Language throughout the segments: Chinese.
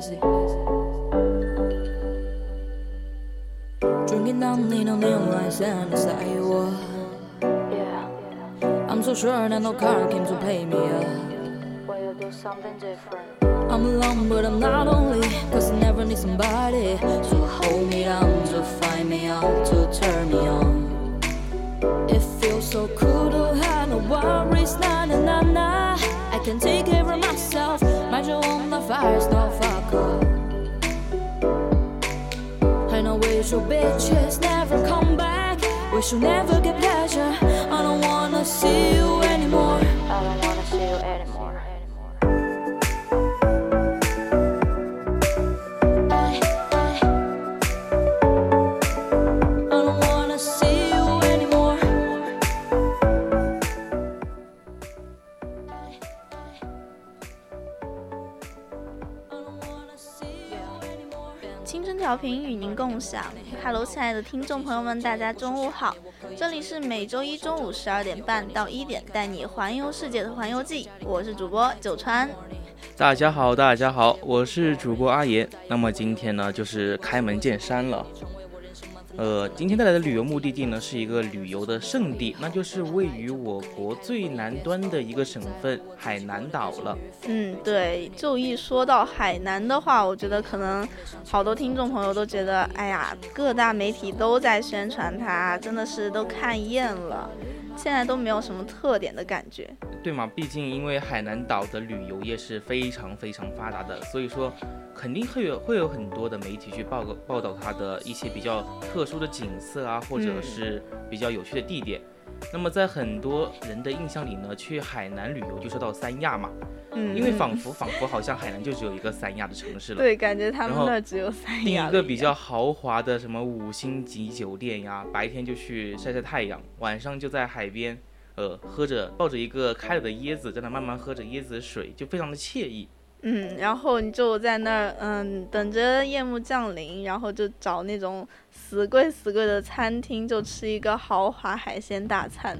I'm so sure that no car came to play me up. Well, you do something different. I'm alone, but I'm not lonely. Cause I never need somebody to hold me down, to find me out, to turn me on. It feels so cool to have no worries, na na na na. Can take care of myself, My you on the fires, no fuck up. I know should bitches never come back. We should never get pleasure. I don't wanna see you 与您共享。Hello，亲爱的听众朋友们，大家中午好！这里是每周一中午十二点半到一点带你环游世界的环游记，我是主播九川。大家好，大家好，我是主播阿言。那么今天呢，就是开门见山了。呃，今天带来的旅游目的地呢，是一个旅游的圣地，那就是位于我国最南端的一个省份海南岛了。嗯，对，就一说到海南的话，我觉得可能好多听众朋友都觉得，哎呀，各大媒体都在宣传它，真的是都看厌了，现在都没有什么特点的感觉。对嘛？毕竟因为海南岛的旅游业是非常非常发达的，所以说肯定会有会有很多的媒体去报告报道它的一些比较特殊的景色啊，或者是比较有趣的地点。那么在很多人的印象里呢，去海南旅游就说到三亚嘛，嗯，因为仿佛仿佛好像海南就只有一个三亚的城市了。对，感觉他们那只有三亚了订一个比较豪华的什么五星级酒店呀，白天就去晒晒太阳，晚上就在海边，呃，喝着抱着一个开了的椰子，在那慢慢喝着椰子水，就非常的惬意。嗯，然后你就在那儿，嗯，等着夜幕降临，然后就找那种死贵死贵的餐厅，就吃一个豪华海鲜大餐，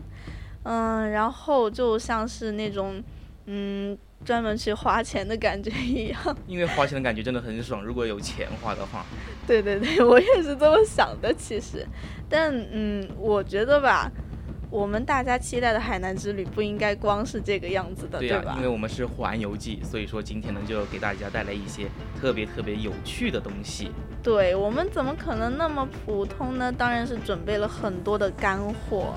嗯，然后就像是那种，嗯，专门去花钱的感觉一样。因为花钱的感觉真的很爽，如果有钱花的话。对对对，我也是这么想的，其实，但嗯，我觉得吧，我们大家期待的海南之旅不应该光是这个样子的，对呀、吧因为？我们是环游记，所以说今天呢就给大家带来一些特别特别有趣的东西。对我们怎么可能那么普通呢？当然是准备了很多的干货。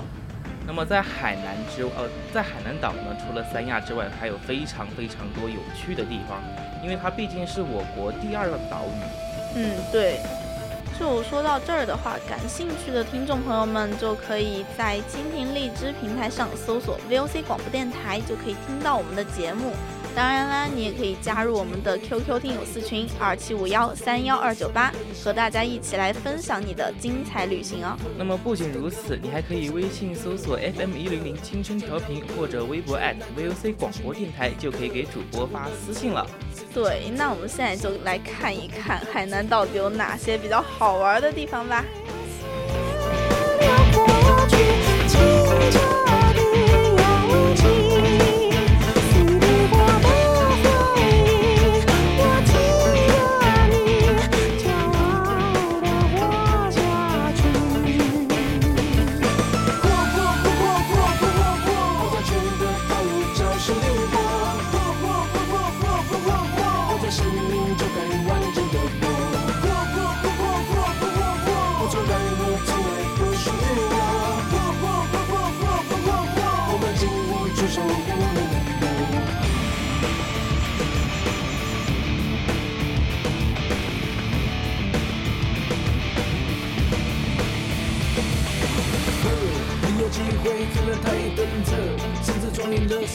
那么在海南之呃，在海南岛呢，除了三亚之外，还有非常非常多有趣的地方，因为它毕竟是我国第二个岛屿。嗯，对。就说到这儿的话，感兴趣的听众朋友们就可以在蜻蜓荔枝平台上搜索 VOC 广播电台，就可以听到我们的节目。当然啦，你也可以加入我们的 QQ 听友四群二七五幺三幺二九八，和大家一起来分享你的精彩旅行哦。那么不仅如此，你还可以微信搜索 FM 一零零青春调频，或者微博 @VOC 广播电台，就可以给主播发私信了。对，那我们现在就来看一看海南到底有哪些比较好玩的地方吧。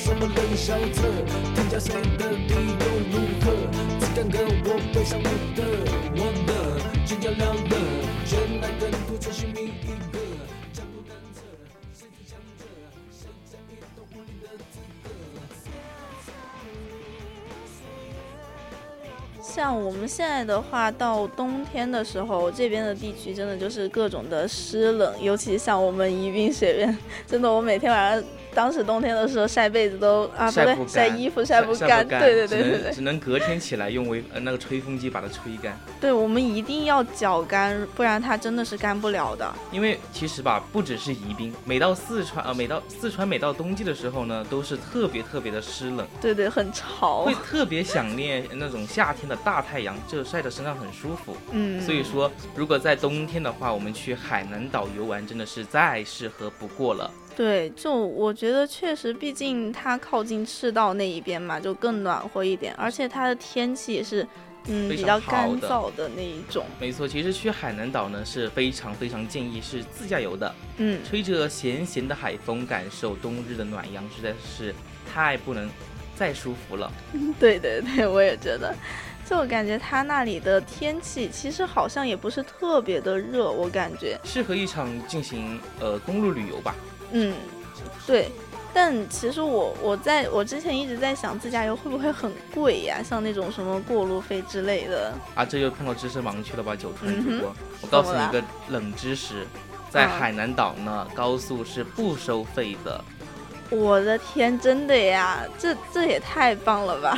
什么冷笑着？添加谁的理由如何？只敢跟我背上我的，我的金亮亮的，绚烂跟图全新觅一个，江湖难测，谁最强者？谁在移动无力的像我们现在的话，到冬天的时候，这边的地区真的就是各种的湿冷，尤其像我们宜宾学院，真的我每天晚上，当时冬天的时候晒被子都啊不对晒衣服晒不晒干，干，对对对对对只能隔天起来用微呃那个吹风机把它吹干。对，我们一定要脚干，不然它真的是干不了的。因为其实吧，不只是宜宾，每到四川呃，每到四川每到冬季的时候呢，都是特别特别的湿冷，对对，很潮会，特别想念那种夏天的大太阳，就晒在身上很舒服。嗯，所以说，如果在冬天的话，我们去海南岛游玩真的是再适合不过了。对，就我觉得确实，毕竟它靠近赤道那一边嘛，就更暖和一点，而且它的天气也是，嗯，比较干燥的那一种。没错，其实去海南岛呢是非常非常建议是自驾游的，嗯，吹着咸咸的海风，感受冬日的暖阳，实在是太不能再舒服了。对对对，我也觉得。就我感觉它那里的天气其实好像也不是特别的热，我感觉，适合一场进行呃公路旅游吧。嗯，对。但其实我我在我之前一直在想，自驾游会不会很贵呀？像那种什么过路费之类的。啊，这又碰到知识盲区了吧，九川主播？我告诉你一个冷知识，在嗯海南岛呢，高速是不收费的，我的天，真的呀，这这也太棒了吧！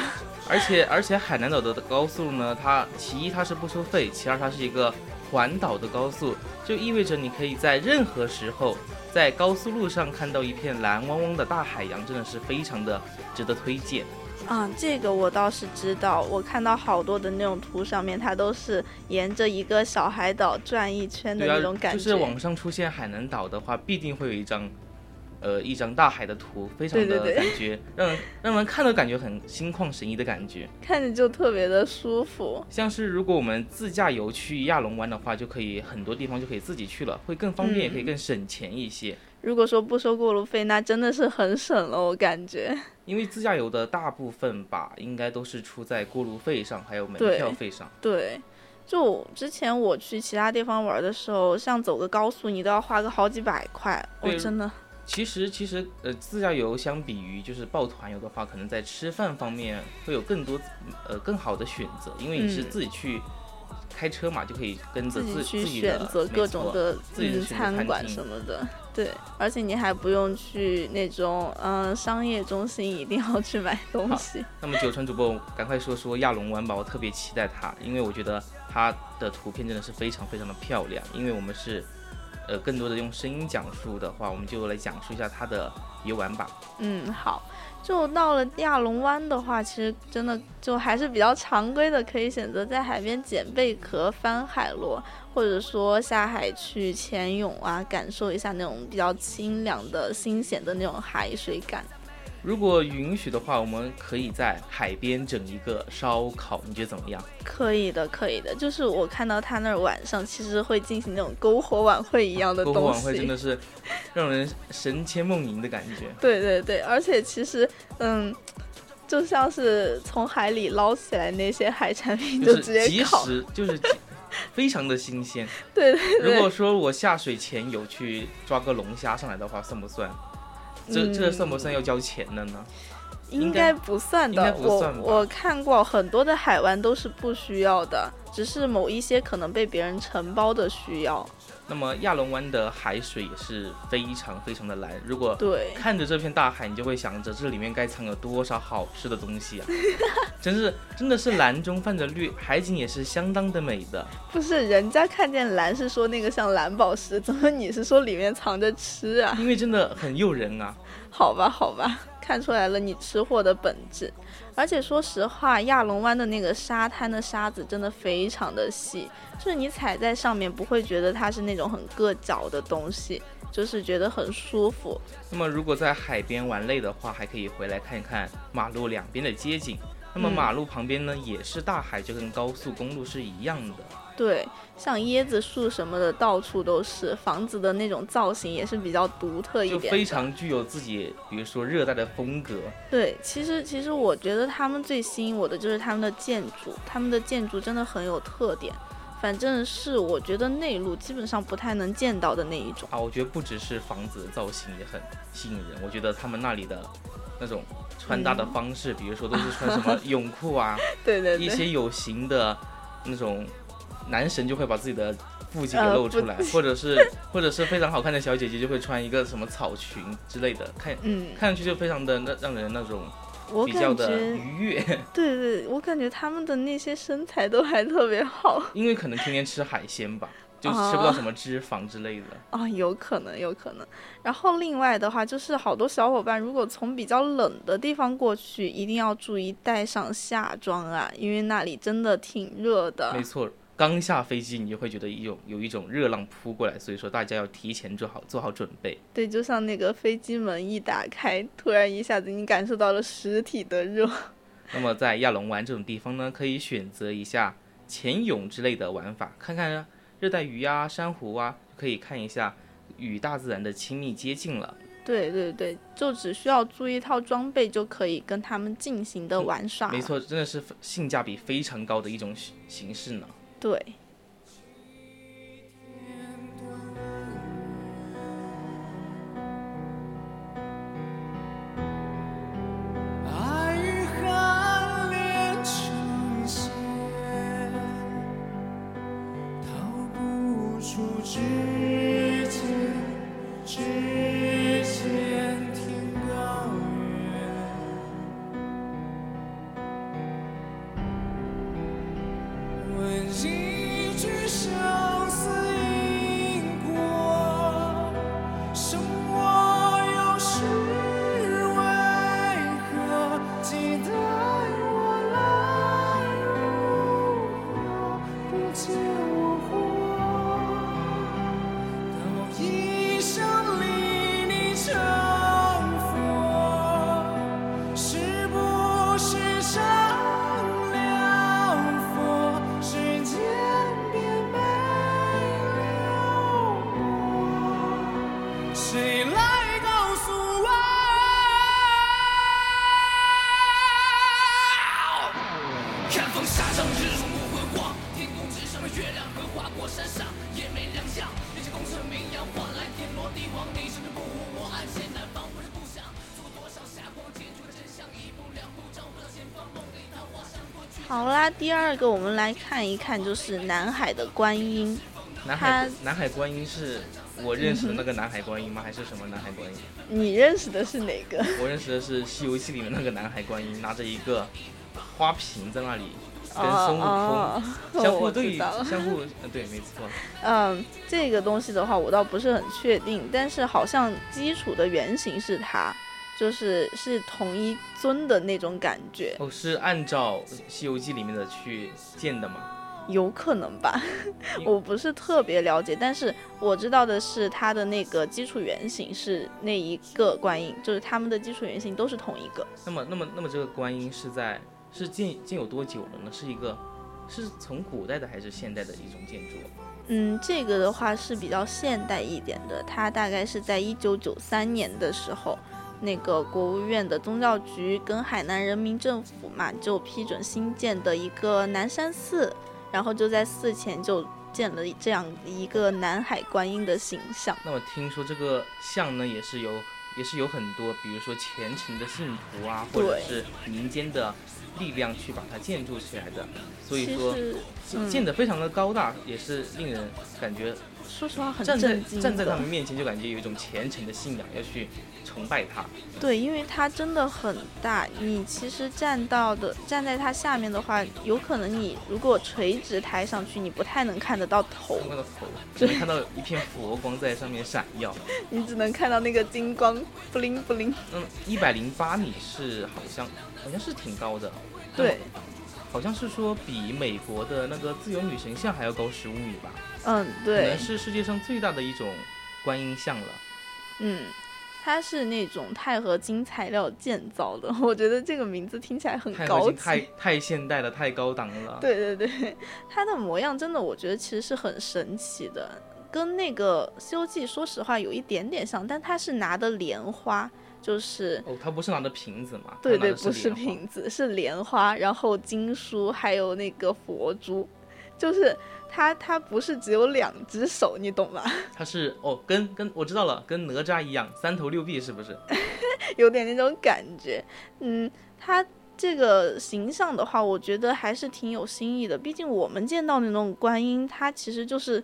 而且而且海南岛的高速呢，它其一它是不收费，其二它是一个环岛的高速，就意味着你可以在任何时候在高速路上看到一片蓝汪汪的大海洋，真的是非常的值得推荐。啊，这个我倒是知道，我看到好多的那种图上面，它都是沿着一个小海岛转一圈的那种，感觉。就是网上出现海南岛的话，必定会有一张。呃，一张大海的图，非常的感觉，让人让人看了感觉很心旷神怡的感觉。看着就特别的舒服。像是如果我们自驾游去亚龙湾的话，就可以很多地方就可以自己去了，会更方便，嗯也可以更省钱一些。如果说不收过路费，那真的是很省了，我感觉。因为自驾游的大部分吧，应该都是出在过路费上，还有门票费上。对，就之前我去其他地方玩的时候，像走个高速，你都要花个好几百块，我对真的。其实，其实，呃，自驾游相比于就是报团游的话，可能在吃饭方面会有更多，呃，更好的选择，因为你是嗯自己去开车嘛，就可以跟着自自己选择各种的自己的嗯餐餐馆什么的，对，而且你还不用去那种嗯商业中心一定要去买东西。那么九川主播，赶快说说亚龙湾吧，我特别期待它，因为我觉得它的图片真的是非常非常的漂亮。因为我们是，呃，更多的用声音讲述的话，我们就来讲述一下它的游玩吧。嗯，好，就到了亚龙湾的话，其实真的就还是比较常规的，可以选择在海边捡贝壳、翻海螺，或者说下海去潜泳啊，感受一下那种比较清凉的、新鲜的那种海水感。如果允许的话，我们可以在海边整一个烧烤，你觉得怎么样？可以的，可以的。就是我看到他那儿晚上其实会进行那种篝火晚会一样的东西。篝火晚会真的是让人神牵梦萦的感觉。对对对，而且其实嗯，就像是从海里捞起来那些海产品就直接及烤。时，就是非常的新鲜。对对对。如果说我下水前有去抓个龙虾上来的话，算不算？这这嗯算不算要交钱的呢？应应该该不算的，我我看过很多的海湾都是不需要的，只是某一些可能被别人承包的需要。那么亚龙湾的海水也是非常非常的蓝，如果对，看着这片大海，你就会想着这里面该藏有多少好吃的东西啊！真是真的是蓝中泛着绿，海景也是相当的美的。不是人家看见蓝是说那个像蓝宝石，怎么你是说里面藏着吃啊？因为真的很诱人啊！好吧，好吧，看出来了你吃货的本质。而且说实话，亚龙湾的那个沙滩的沙子真的非常的细，就是你踩在上面不会觉得它是那种很硌脚的东西，就是觉得很舒服。那么如果在海边玩累的话，还可以回来看一看马路两边的街景。那么嗯马路旁边呢也是大海，就跟高速公路是一样的。对，像椰子树什么的，到处都是。房子的那种造型也是比较独特一点就，非常具有自己，比如说热带的风格。对。其实，其实我觉得他们最吸引我的就是他们的建筑，他们的建筑真的很有特点。反正是我觉得内陆基本上不太能见到的那一种。啊，我觉得不只是房子的造型也很吸引人，我觉得他们那里的那种穿搭的嗯方式，比如说都是穿什么 泳裤啊，对对对，一些有型的那种男神就会把自己的腹肌给露出来，或者是 或者是非常好看的小姐姐就会穿一个什么草裙之类的，看嗯，看上去就非常的让让人那种我比较的感觉，愉悦，对对，我感觉他们的那些身材都还特别好 因为可能天天吃海鲜吧，就吃不哦到什么脂肪之类的。啊，有可能，有可能。然后另外的话，就是好多小伙伴如果从比较冷的地方过去，一定要注意带上夏装啊，因为那里真的挺热的没。错，刚下飞机你就会觉得一种有一种热浪扑过来，所以说大家要提前做好做好准备。对，就像那个飞机门一打开，突然一下子你感受到了实体的热。那么在亚龙湾这种地方呢，可以选择一下潜泳之类的玩法，看看热带鱼啊、珊瑚啊，可以看一下与大自然的亲密接近了。对对对，就只需要租一套装备就可以跟他们进行的玩耍。没。错，真的是性价比非常高的一种形形式呢。对。第二个我们来看一看，就是南海的观音。南海南海观音是我认识的那个南海观音吗？还是什么南海观音？你认识的是哪个？我认识的是《西游记》里面那个南海观音，拿着一个花瓶在那里跟孙悟空哦哦相互对相互，呃，对，没错。嗯，这个东西的话，我倒不是很确定，但是好像基础的原型是它，就是是同一尊的那种感觉，哦，是按照《西游记》里面的去建的吗？有可能吧，我不是特别了解，但是我知道的是它的那个基础原型是那一个观音，就是他们的基础原型都是同一个。那么，那么，那么这个观音是在是建建有多久了呢？是一个是从古代的还是现代的一种建筑？嗯，这个的话是比较现代一点的，它大概是在一九九三年的时候，那个国务院的宗教局跟海南人民政府嘛，就批准新建的一个南山寺，然后就在寺前就建了这样一个南海观音的形象。那么听说这个像呢，也是由也是有很多，比如说虔诚的信徒啊，或者是民间的力量去把它建筑起来的，所以说，嗯。建得非常的高大，也是令人感觉说实话很站在震惊站在他们面前就感觉有一种虔诚的信仰，要去崇拜他。对，因为它真的很大，你其实站到的站在它下面的话，有可能你如果垂直抬上去，你不太能看得到头，那个头只能看到一片佛光在上面闪耀。你只能看到那个金光不灵不灵。嗯，一百零八米是好像好像是挺高的，对，好像是说比美国的那个自由女神像还要高十五米吧，嗯，对。可能，是世界上最大的一种观音像了。嗯，它是那种钛合金材料建造的，我觉得这个名字听起来很高太太现代了，太高档了。对对对，它的模样真的，我觉得其实是很神奇的，跟那个《西游记》说实话有一点点像，但它是拿的莲花，就是哦，他不是拿的瓶子嘛？对对，不是瓶子，是莲花，然后经书，还有那个佛珠，就是它它不是只有两只手，你懂吗？它是哦，跟跟我知道了，跟哪吒一样，三头六臂是不是？有点那种感觉。嗯，它这个形象的话，我觉得还是挺有新意的。毕竟我们见到那种观音，它其实就是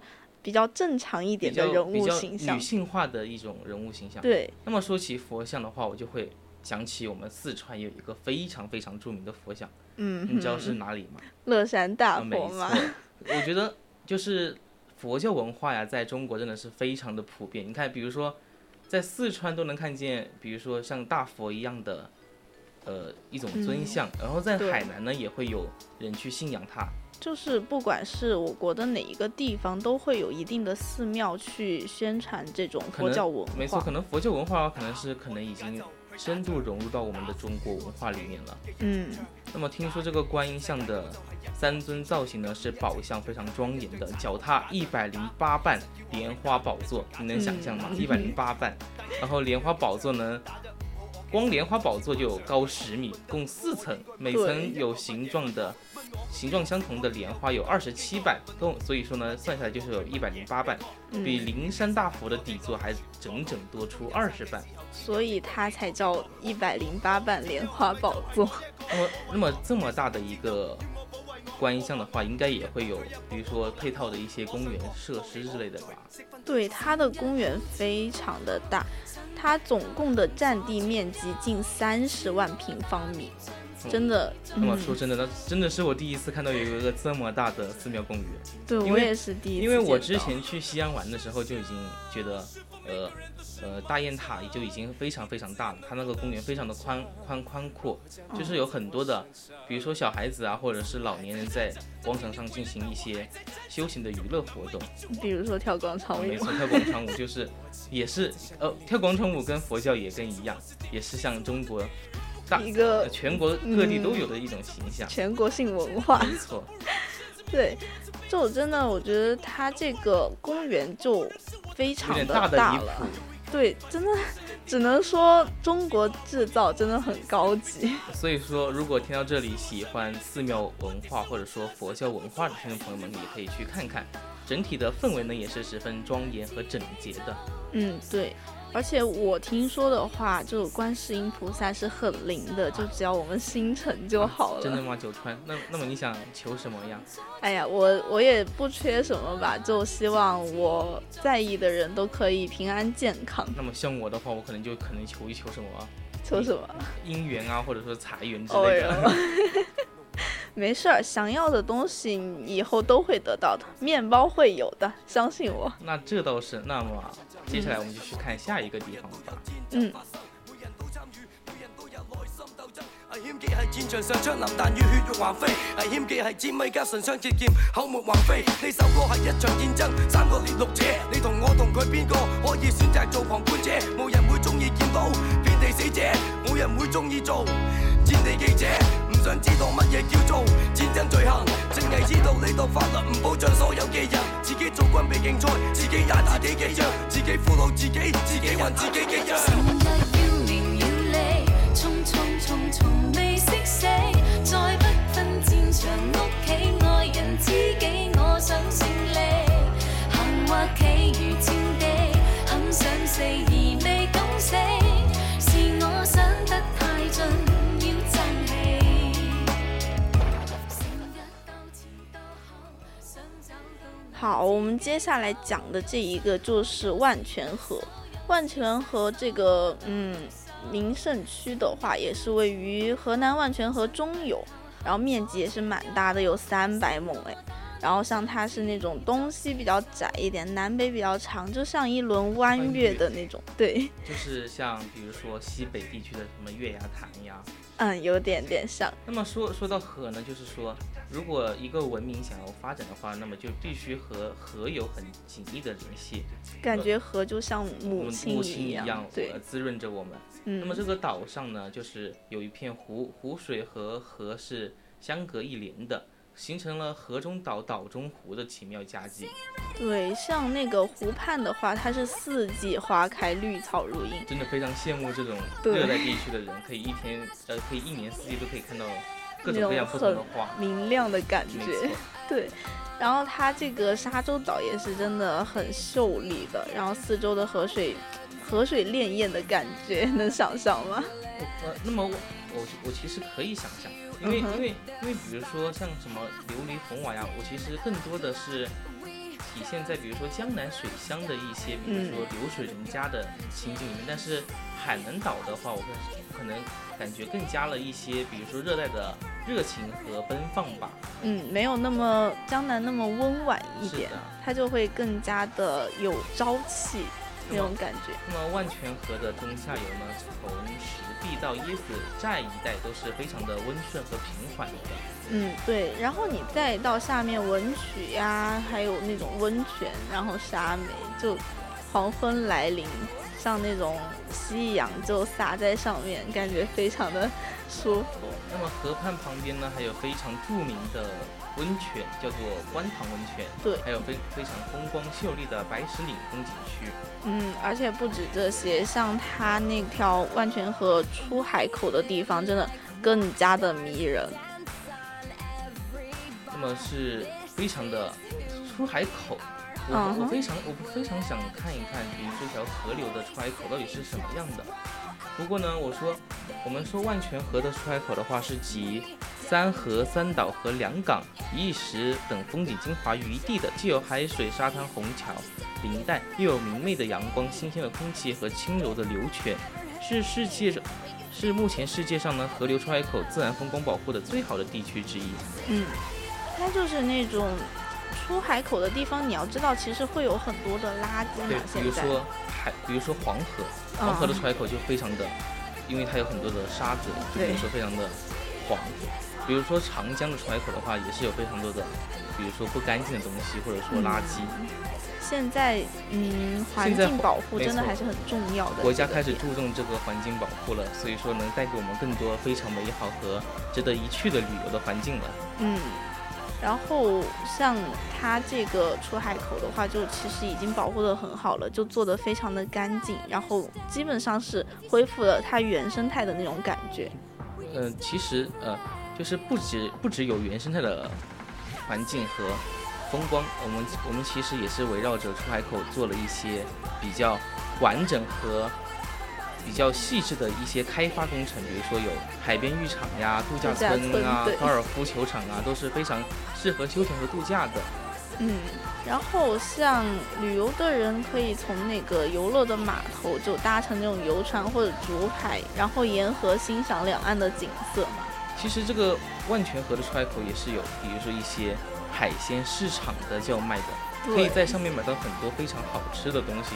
比较正常一点的人物形象女。性化的一种人物形象。。对，那么说起佛像的话，我就会想起我们四川有一个非常非常著名的佛像，嗯，你知道是哪里吗？乐山大佛嘛。错，我觉得就是佛教文化呀，在中国真的是非常的普遍。你看，比如说在四川都能看见，比如说像大佛一样的，呃，一种尊像，然后在海南呢，也会有人去信仰它。就是不管是我国的哪一个地方，都会有一定的寺庙去宣传这种佛教文化。没错，可能佛教文化可能是可能已经深度融入到我们的中国文化里面了。嗯，那么听说这个观音像的三尊造型呢是宝相非常庄严的，脚踏一百零八瓣莲花宝座，你能想象吗？嗯一百零八瓣，然后莲花宝座呢，光莲花宝座就有高十米，共四层，每层有形状的。形状相同的莲花有二十七瓣，共所以说呢，算下来就是有一百零八瓣，嗯比灵山大佛的底座还整整多出二十瓣。所以它才叫一百零八瓣莲花宝座。那么，那么这么大的一个观音像的话，应该也会有，比如说配套的一些公园设施之类的吧？对，它的公园非常的大，它总共的占地面积近三十万平方米，真的。那么嗯说真的，那真的是我第一次看到有一个这么大的寺庙公园，对我也是第一次因为我之前去西安玩的时候就已经觉得，呃呃，大雁塔也就已经非常非常大了，它那个公园非常的宽宽宽阔，就是有很多的，比如说小孩子啊，或者是老年人在广场上进行一些休闲的娱乐活动。比如说跳广场舞，没错，跳广场舞就是，也是呃，跳广场舞跟佛教也跟一样，也是像中国大一个呃全国各地都有的一种形象。全国性文化。没错，对，就我真的我觉得它这个公园就非常的大了谱。。对，真的只能说中国制造真的很高级。所以说，如果听到这里喜欢寺庙文化或者说佛教文化的听众朋友们，也可以去看看。整体的氛围呢，也是十分庄严和整洁的。嗯，对。而且我听说的话，就观世音菩萨是很灵的，就只要我们心诚就好了。真的吗？九川？那那么你想求什么呀？哎呀，我我也不缺什么吧，就希望我在意的人都可以平安健康。那么像我的话，我可能就可能求一求什么啊求什么？姻缘啊，或者说财源之哦类的。哟，没事儿，想要的东西你以后都会得到的，面包会有的，相信我。那这倒是。那么接下来我们就去看下一个地方吧。嗯，危險既係戰場上槍林彈雨，血肉橫飛。危險既係尖米加唇槍舌劍，口沫橫飛。呢首歌係一場戰爭，三個列錄者，你同我同佢邊個可以選擇做旁觀者？冇人會中意見到遍地死者，冇人會中意做戰地記者。想知道乜嘢叫做战争罪行，淨係知道呢度法律唔保障所有嘅人。自己做軍備競賽，自己打自己嘅仗，自己俘虏自己，自己还自己嘅樣。成日要名要利，匆匆匆從未识死，再不分战场屋企爱人知己，我想胜利，行或企如战地，很想死好，我们接下来讲的这一个就是万泉河。万泉河这个嗯名胜区的话，也是位于河南万泉河中游，然后面积也是蛮大的，有三百亩哎。然后像它是那种东西比较窄一点，南北比较长，就像一轮弯月的那种。对，就是像比如说西北地区的什么月牙潭呀。嗯，有点点像。那么说说到河呢，就是说，如果一个文明想要发展的话，那么就必须和河有很紧密的联系。感觉河就像母母亲亲一样，对呃，滋润着我们。嗯那么这个岛上呢，就是有一片湖，湖水和河是相隔一连的，形成了河中岛、岛中湖的奇妙佳绩。对，像那个湖畔的话，它是四季花开，绿草如茵。真的非常羡慕这种热带地区的人，可以一天呃，可以一年四季都可以看到各种种各样不同的花。明亮的感没觉错。对，然后它这个沙洲岛也是真的很秀丽的，然后四周的河水，河水潋滟的感觉，能想象吗？呃，那么我我我其实可以想象，因为、嗯因为因为比如说像什么琉璃红瓦呀，我其实更多的是体现在比如说江南水乡的一些，比如说嗯流水人家的情景里面。但是海南岛的话，我可可能感觉更加了一些，比如说热带的热情和奔放吧。嗯，没有那么江南那么温婉一点它就会更加的有朝气那种感觉。那么万泉河的中下游呢，从石壁到椰子寨一带都是非常的温顺和平缓的。嗯，对，然后你再到下面文曲呀，还有那种温泉，然后沙美，就黄昏来临，像那种夕阳就洒在上面，感觉非常的舒服。那么河畔旁边呢，还有非常著名的温泉，叫做观塘温泉。对还有非非常风光秀丽的白石岭风景区。嗯，而且不止这些，像它那条万泉河出海口的地方，真的更加的迷人。那么是非常的出海口。我、我非常我非常想看一看，比如这条河流的出海口到底是什么样的。不过呢，我说我们说万泉河的出海口的话，是集三河、三岛和两港一石等风景精华于一地的，既有海水、沙滩、虹桥、林带，又有明媚的阳光、新鲜的空气和轻柔的流泉，是世界上是目前世界上呢河流出海口自然风光保护的最好的地区之一。嗯，它就是那种出海口的地方，你要知道，其实会有很多的垃圾对嘛。，比如说海，比如说黄河，黄河的嗯出海口就非常的，因为它有很多的沙子，就比如对说非常的黄。比如说长江的出海口的话，也是有非常多的，比如说不干净的东西，或者说垃圾。现在，嗯，环境保护真的还是很重要的。国家开始注重这个环境保护了，所以说能带给我们更多非常美好和值得一去的旅游的环境了。嗯，然后像它这个出海口的话，就其实已经保护的很好了，就做的非常的干净，然后基本上是恢复了它原生态的那种感觉。呃，其实呃，就是不止不只有原生态的环境和风光，我们我们其实也是围绕着出海口做了一些比较完整和比较细致的一些开发工程，比如说有海边浴场呀、度假村啊村、高尔夫球场啊，都是非常适合休闲和度假的。嗯，然后像旅游的人可以从那个游乐的码头就搭乘那种游船或者竹排，然后沿河欣赏两岸的景色嘛。其实这个万泉河的出海口也是有，比如说一些海鲜市场的叫卖的，可以在上面买到很多非常好吃的东西。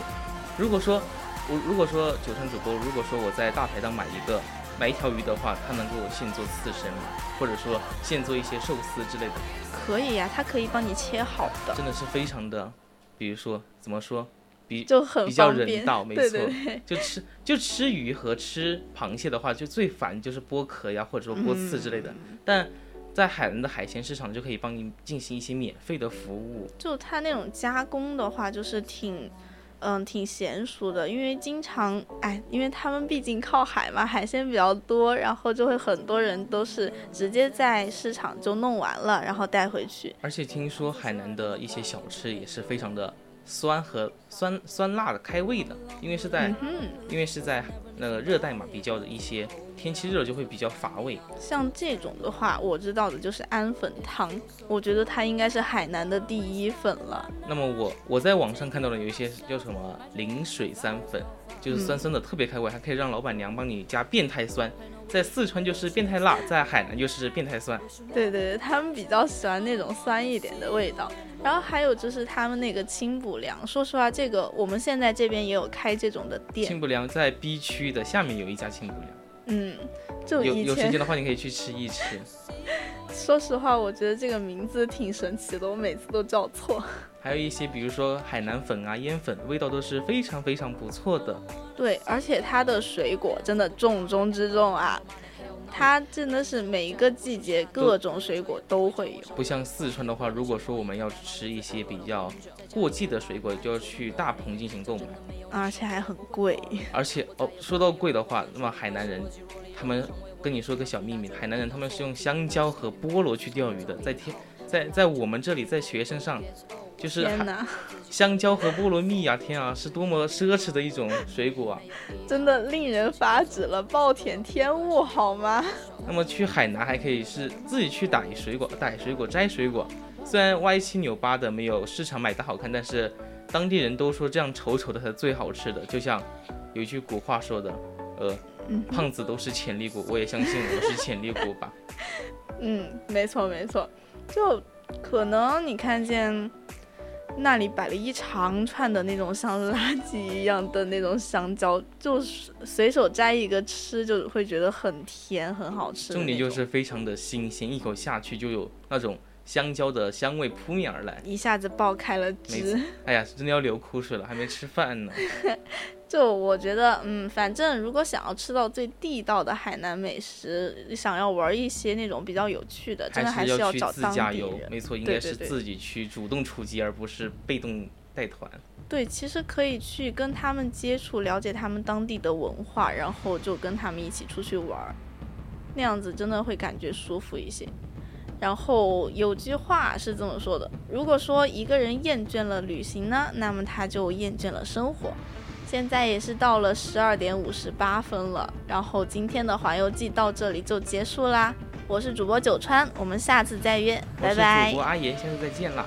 如果说我如果说九成主播，如果说我在大排档买一个买一条鱼的话，他能给我现做刺身吗？或者说现做一些寿司之类的，可以呀、他可以帮你切好的，真的是非常的，比如说怎么说，比就很比较人道，没对错。对对，就吃就吃鱼和吃螃蟹的话，就最烦就是剥壳呀，或者说剥刺之类的。嗯但在海南的海鲜市场就可以帮你进行一些免费的服务。就它那种加工的话，就是挺，嗯，挺娴熟的，因为经常，哎，因为他们毕竟靠海嘛，海鲜比较多，然后就会很多人都是直接在市场就弄完了，然后带回去。而且听说海南的一些小吃也是非常的酸和酸酸辣的开胃的，因为是在、嗯，因为是在那个热带嘛，比较的一些天气热就会比较乏味。像这种的话，我知道的就是安粉汤，我觉得它应该是海南的第一粉了。那么我我在网上看到了有一些叫什么零水三粉，就是酸酸的，特别开胃，还可以让老板娘帮你加变态酸。在四川就是变态辣，在海南就是变态酸。对对对，他们比较喜欢那种酸一点的味道。然后还有就是他们那个清补凉，说实话，这个我们现在这边也有开这种的店清。补凉在 B 区的下面有一家清补凉，嗯，就有有时间的话你可以去吃一吃。说实话，我觉得这个名字挺神奇的，我每次都叫错。还有一些，比如说海南粉啊、烟粉，味道都是非常非常不错的。对，而且它的水果真的重中之重啊，它真的是每一个季节各种水果都会有。不像四川的话，如果说我们要吃一些比较过季的水果，就要去大棚进行购买。而且还很贵。而且哦，说到贵的话，那么海南人，他们跟你说个小秘密，海南人他们是用香蕉和菠萝去钓鱼的，在天，在在我们这里，在学生上，就是香蕉和菠萝蜜呀、天啊，是多么奢侈的一种水果啊！真的令人发指了，暴殄天物好吗？那么去海南还可以是自己去打水果、打水果、摘水果，虽然歪七扭八的没有市场买的好看，但是当地人都说这样丑丑的才是最好吃的。就像有一句古话说的，呃，胖子都是潜力股，我也相信我是潜力股吧。嗯，没错没错，就可能你看见那里摆了一长串的那种像垃圾一样的那种香蕉，就是随手摘一个吃，就会觉得很甜很好吃。重点就是非常的新鲜，一口下去就有那种香蕉的香味扑面而来。一下子爆开了汁。哎呀，真的要流口水了，还没吃饭呢。就我觉得，嗯，反正如果想要吃到最地道的海南美食，想要玩一些那种比较有趣的，真的还是要找自驾地人。，游没错，应对该是自己去主动出击，而不是被动带团。对，其实可以去跟他们接触，了解他们当地的文化，然后就跟他们一起出去玩，那样子真的会感觉舒服一些。然后有句话是这么说的：如果说一个人厌倦了旅行呢，那么他就厌倦了生活。现在也是到了十二点五十八分了，然后今天的环游记到这里就结束啦。我是主播九川，我们下次再约，我是拜拜主播。阿言，下次再见啦。